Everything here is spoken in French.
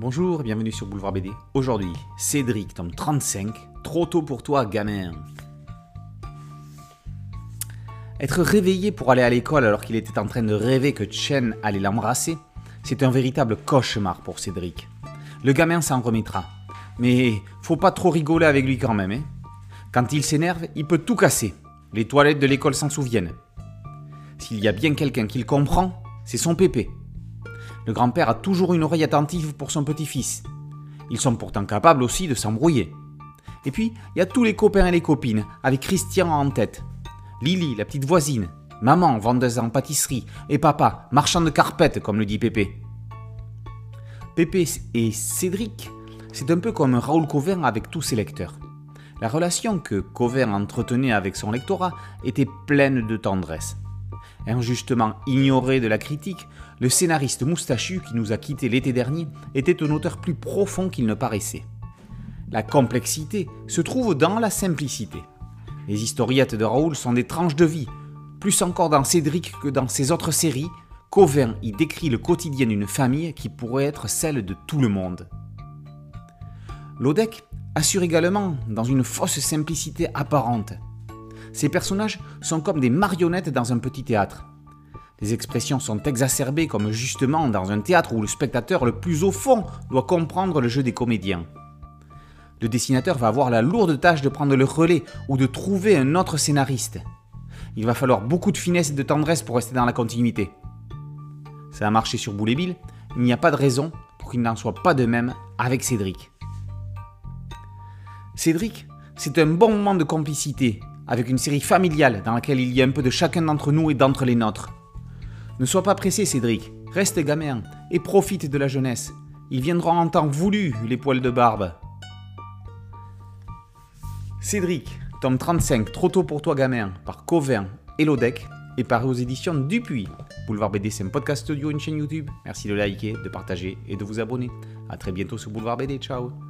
Bonjour, bienvenue sur Boulevard BD. Aujourd'hui, Cédric, tome 35, Trop tôt pour toi, gamin. Être réveillé pour aller à l'école alors qu'il était en train de rêver que Chen allait l'embrasser, c'est un véritable cauchemar pour Cédric. Le gamin s'en remettra. Mais faut pas trop rigoler avec lui quand même. Hein. Quand il s'énerve, il peut tout casser. Les toilettes de l'école s'en souviennent. S'il y a bien quelqu'un qui le comprend, c'est son pépé. Le grand-père a toujours une oreille attentive pour son petit-fils. Ils sont pourtant capables aussi de s'embrouiller. Et puis, il y a tous les copains et les copines, avec Christian en tête. Lily, la petite voisine, maman, vendeuse en pâtisserie, et papa, marchand de carpettes, comme le dit Pépé. Pépé et Cédric, c'est un peu comme Raoul Covin avec tous ses lecteurs. La relation que Covin entretenait avec son lectorat était pleine de tendresse. Injustement ignoré de la critique, le scénariste moustachu qui nous a quittés l'été dernier était un auteur plus profond qu'il ne paraissait. La complexité se trouve dans la simplicité. Les historiettes de Raoul sont des tranches de vie. Plus encore dans Cédric que dans ses autres séries, Covin y décrit le quotidien d'une famille qui pourrait être celle de tout le monde. Lodec assure également dans une fausse simplicité apparente. Ces personnages sont comme des marionnettes dans un petit théâtre. Les expressions sont exacerbées comme justement dans un théâtre où le spectateur le plus au fond doit comprendre le jeu des comédiens. Le dessinateur va avoir la lourde tâche de prendre le relais ou de trouver un autre scénariste. Il va falloir beaucoup de finesse et de tendresse pour rester dans la continuité. Ça a marché sur Boule il n'y a pas de raison pour qu'il n'en soit pas de même avec Cédric. Cédric, c'est un bon moment de complicité avec une série familiale dans laquelle il y a un peu de chacun d'entre nous et d'entre les nôtres. Ne sois pas pressé, Cédric, reste gamin et profite de la jeunesse. Ils viendront en temps voulu, les poils de barbe. Cédric, tome 35, Trop tôt pour toi, gamin, par Covin et Lodec, est paru aux éditions Dupuis. Boulevard BD, c'est un podcast audio, une chaîne YouTube. Merci de liker, de partager et de vous abonner. A très bientôt sur Boulevard BD. Ciao